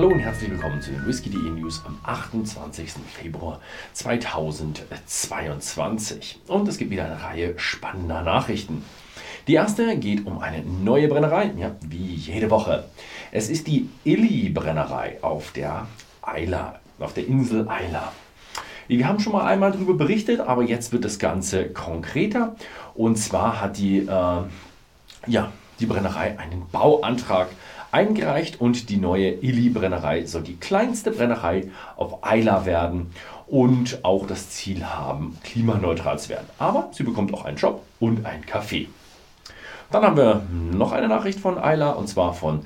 Hallo und herzlich willkommen zu den Whisky.de News am 28. Februar 2022. Und es gibt wieder eine Reihe spannender Nachrichten. Die erste geht um eine neue Brennerei, ja, wie jede Woche. Es ist die Illy Brennerei auf der Eila, auf der Insel Eila. Wir haben schon mal einmal darüber berichtet, aber jetzt wird das Ganze konkreter. Und zwar hat die, äh, ja, die Brennerei einen Bauantrag eingereicht und die neue Illy-Brennerei soll die kleinste Brennerei auf Eila werden und auch das Ziel haben, klimaneutral zu werden. Aber sie bekommt auch einen Job und ein Café. Dann haben wir noch eine Nachricht von Ayla und zwar von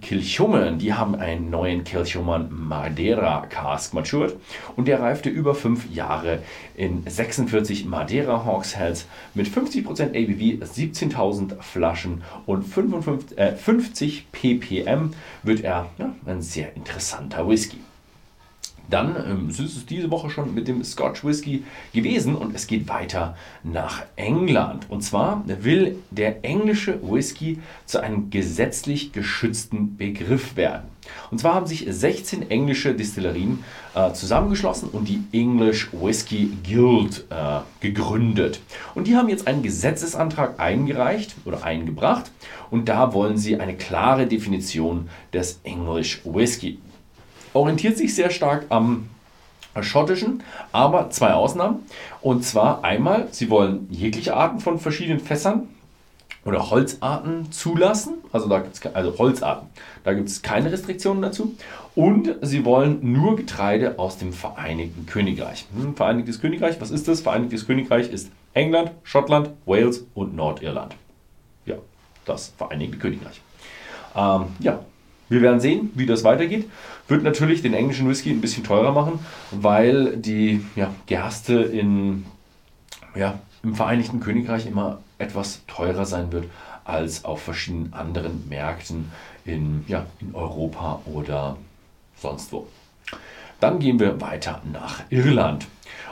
Kilchoman. Die haben einen neuen Kilchoman Madeira Cask matured und der reifte über fünf Jahre in 46 Madeira Hawksheads mit 50% ABV, 17.000 Flaschen und 55, äh, 50 ppm wird er ja, ein sehr interessanter Whisky. Dann ähm, ist es diese Woche schon mit dem Scotch Whisky gewesen und es geht weiter nach England. Und zwar will der englische Whisky zu einem gesetzlich geschützten Begriff werden. Und zwar haben sich 16 englische Distillerien äh, zusammengeschlossen und die English Whisky Guild äh, gegründet. Und die haben jetzt einen Gesetzesantrag eingereicht oder eingebracht und da wollen sie eine klare Definition des English Whisky orientiert sich sehr stark am schottischen, aber zwei Ausnahmen. Und zwar einmal, sie wollen jegliche Arten von verschiedenen Fässern oder Holzarten zulassen. Also, da gibt's, also Holzarten. Da gibt es keine Restriktionen dazu. Und sie wollen nur Getreide aus dem Vereinigten Königreich. Hm, Vereinigtes Königreich, was ist das? Vereinigtes Königreich ist England, Schottland, Wales und Nordirland. Ja, das Vereinigte Königreich. Ähm, ja, wir werden sehen, wie das weitergeht. Wird natürlich den englischen Whisky ein bisschen teurer machen, weil die ja, Gerste in, ja, im Vereinigten Königreich immer etwas teurer sein wird als auf verschiedenen anderen Märkten in, ja, in Europa oder sonst wo. Dann gehen wir weiter nach Irland.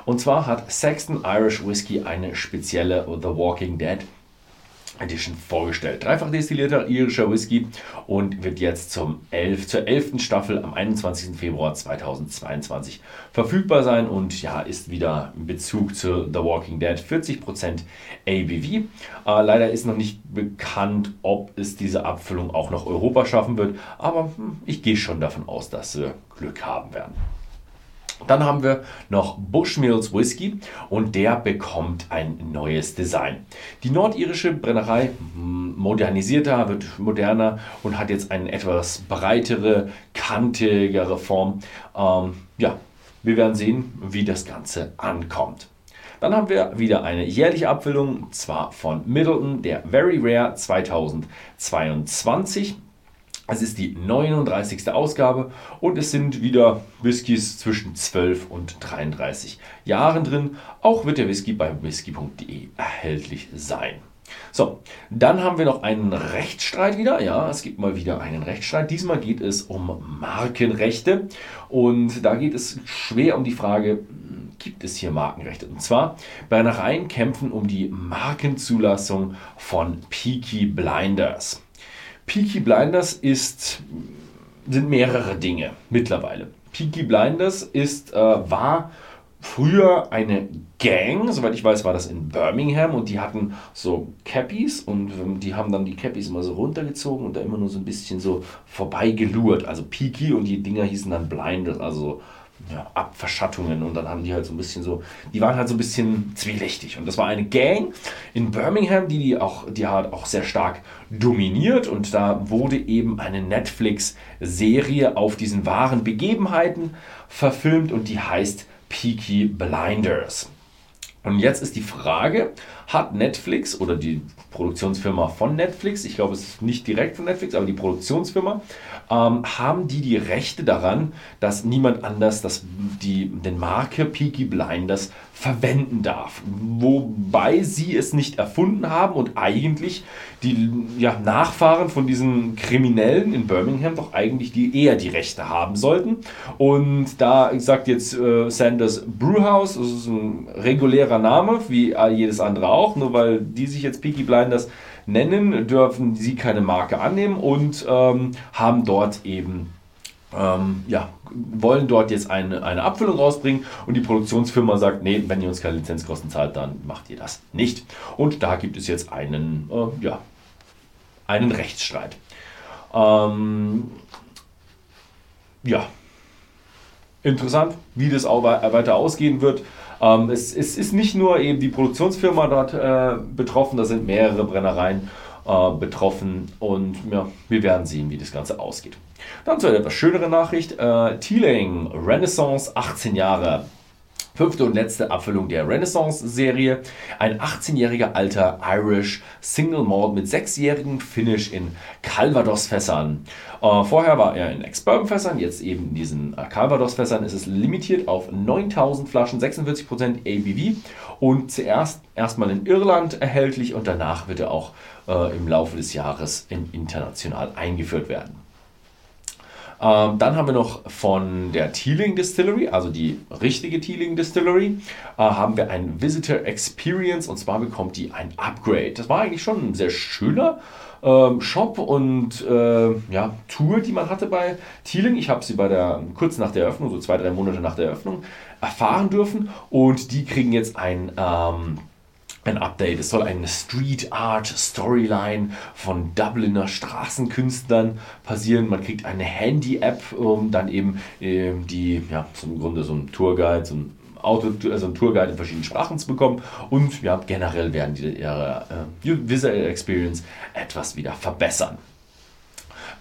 Und zwar hat Saxton Irish Whisky eine spezielle The Walking Dead Edition vorgestellt. Dreifach destillierter irischer Whisky und wird jetzt zum 11, zur 11. Staffel am 21. Februar 2022 verfügbar sein und ja, ist wieder in Bezug zu The Walking Dead 40% ABV. Äh, leider ist noch nicht bekannt, ob es diese Abfüllung auch noch Europa schaffen wird, aber hm, ich gehe schon davon aus, dass sie Glück haben werden. Dann haben wir noch Bushmills Whisky und der bekommt ein neues Design. Die nordirische Brennerei hm, modernisierter, wird moderner und hat jetzt eine etwas breitere, kantigere Form. Ähm, ja, wir werden sehen, wie das Ganze ankommt. Dann haben wir wieder eine jährliche Abfüllung, zwar von Middleton, der Very Rare 2022. Es ist die 39. Ausgabe und es sind wieder Whiskys zwischen 12 und 33 Jahren drin. Auch wird der Whisky bei whisky.de erhältlich sein. So, dann haben wir noch einen Rechtsstreit wieder. Ja, es gibt mal wieder einen Rechtsstreit. Diesmal geht es um Markenrechte und da geht es schwer um die Frage, gibt es hier Markenrechte? Und zwar, Brennereien kämpfen um die Markenzulassung von Peaky Blinders. Peaky Blinders ist, sind mehrere Dinge mittlerweile. Peaky Blinders ist, äh, war früher eine Gang, soweit ich weiß, war das in Birmingham und die hatten so Cappies und ähm, die haben dann die Cappies immer so runtergezogen und da immer nur so ein bisschen so vorbeigelurt. Also Peaky und die Dinger hießen dann Blinders, also ja, Abverschattungen und dann haben die halt so ein bisschen so, die waren halt so ein bisschen zwielichtig und das war eine Gang in Birmingham, die die auch, die hat auch sehr stark dominiert und da wurde eben eine Netflix-Serie auf diesen wahren Begebenheiten verfilmt und die heißt Peaky Blinders. Und jetzt ist die Frage, hat Netflix oder die Produktionsfirma von Netflix, ich glaube es ist nicht direkt von Netflix, aber die Produktionsfirma, ähm, haben die die Rechte daran, dass niemand anders das, die, den Marke Peaky Blinders verwenden darf. Wobei sie es nicht erfunden haben und eigentlich die ja, Nachfahren von diesen Kriminellen in Birmingham doch eigentlich die, eher die Rechte haben sollten. Und da sagt jetzt äh, Sanders Brewhouse, das ist ein regulärer Name, wie jedes andere auch, nur weil die sich jetzt Peaky Blinders nennen, dürfen sie keine Marke annehmen und ähm, haben dort eben ähm, ja, wollen dort jetzt eine, eine Abfüllung rausbringen und die Produktionsfirma sagt, nee, wenn ihr uns keine Lizenzkosten zahlt, dann macht ihr das nicht. Und da gibt es jetzt einen, äh, ja, einen Rechtsstreit. Ähm, ja, interessant, wie das auch weiter ausgehen wird. Ähm, es, es, ist nicht nur eben die Produktionsfirma dort äh, betroffen, da sind mehrere Brennereien äh, betroffen und ja, wir werden sehen, wie das Ganze ausgeht. Dann zu einer etwas schöneren Nachricht. Äh, Teeling Renaissance 18 Jahre. Fünfte und letzte Abfüllung der Renaissance-Serie. Ein 18-jähriger alter Irish Single Malt mit sechsjährigem Finish in Calvados-Fässern. Äh, vorher war er in Ex-Bourbon-Fässern, jetzt eben in diesen äh, Calvados-Fässern ist es limitiert auf 9000 Flaschen, 46% ABV und zuerst erstmal in Irland erhältlich und danach wird er auch äh, im Laufe des Jahres in international eingeführt werden. Ähm, dann haben wir noch von der Teeling Distillery, also die richtige Teeling Distillery, äh, haben wir ein Visitor Experience und zwar bekommt die ein Upgrade. Das war eigentlich schon ein sehr schöner ähm, Shop und äh, ja, Tour, die man hatte bei Teeling. Ich habe sie bei der kurz nach der Eröffnung, so zwei, drei Monate nach der Eröffnung, erfahren dürfen und die kriegen jetzt ein ähm, ein Update. Es soll eine Street Art Storyline von Dubliner Straßenkünstlern passieren. Man kriegt eine Handy-App, um dann eben äh, die, ja, so Grunde so ein Tourguide, so ein Auto, also ein Tourguide in verschiedenen Sprachen zu bekommen. Und ja, generell werden die ihre äh, Visual Experience etwas wieder verbessern.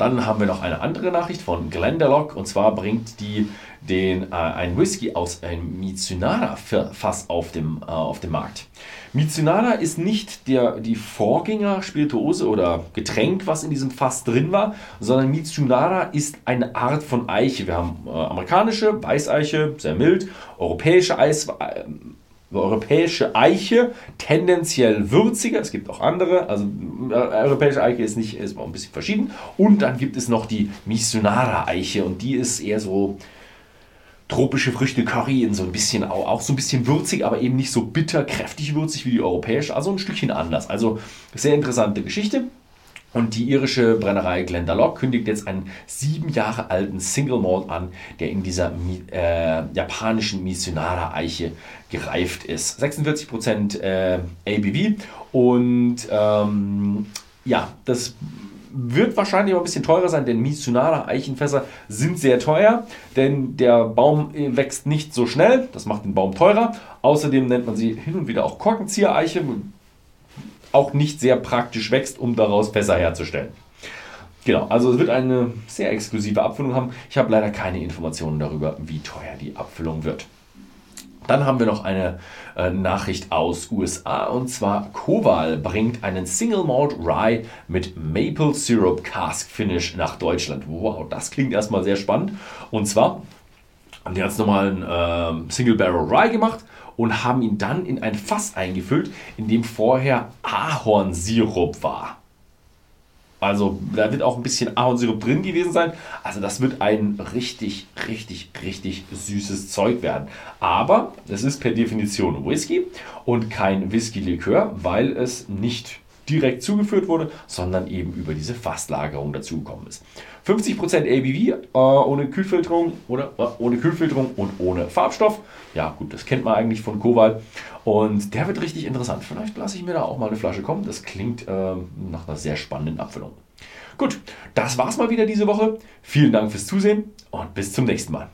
Dann haben wir noch eine andere Nachricht von Glendalough und zwar bringt die den, äh, ein Whisky aus einem Mitsunara-Fass auf dem, äh, auf dem Markt. Mitsunara ist nicht der, die Vorgänger-Spirituose oder Getränk, was in diesem Fass drin war, sondern Mitsunara ist eine Art von Eiche. Wir haben äh, amerikanische Weißeiche, sehr mild, europäische Eis, europäische Eiche, tendenziell würziger. Es gibt auch andere. Also äh, europäische Eiche ist nicht ist ein bisschen verschieden. Und dann gibt es noch die Misunara Eiche und die ist eher so tropische Früchte Curry in so ein bisschen auch, auch so ein bisschen würzig, aber eben nicht so bitter, kräftig würzig wie die europäische, also ein Stückchen anders. Also sehr interessante Geschichte. Und die irische Brennerei Glendalough kündigt jetzt einen sieben Jahre alten Single Malt an, der in dieser äh, japanischen Missionara Eiche gereift ist. 46% äh, ABV und ähm, ja, das wird wahrscheinlich auch ein bisschen teurer sein, denn Mitsunara Eichenfässer sind sehr teuer, denn der Baum wächst nicht so schnell, das macht den Baum teurer. Außerdem nennt man sie hin und wieder auch Korkenziehereiche, auch nicht sehr praktisch wächst, um daraus Fässer herzustellen. Genau, also es wird eine sehr exklusive Abfüllung haben. Ich habe leider keine Informationen darüber, wie teuer die Abfüllung wird. Dann haben wir noch eine äh, Nachricht aus USA und zwar Koval bringt einen Single Malt Rye mit Maple Syrup Cask Finish nach Deutschland. Wow, das klingt erstmal sehr spannend. Und zwar haben die ganz normalen äh, Single Barrel Rye gemacht und haben ihn dann in ein Fass eingefüllt, in dem vorher Ahornsirup war. Also da wird auch ein bisschen Ahornsirup drin gewesen sein. Also das wird ein richtig, richtig, richtig süßes Zeug werden. Aber es ist per Definition Whisky und kein Whisky-Likör, weil es nicht direkt zugeführt wurde, sondern eben über diese Fasslagerung dazugekommen ist. 50% ABV äh, ohne Kühlfilterung oder äh, ohne Kühlfilterung und ohne Farbstoff. Ja, gut, das kennt man eigentlich von Koval. Und der wird richtig interessant. Vielleicht lasse ich mir da auch mal eine Flasche kommen. Das klingt äh, nach einer sehr spannenden Abfüllung. Gut, das war's mal wieder diese Woche. Vielen Dank fürs Zusehen und bis zum nächsten Mal.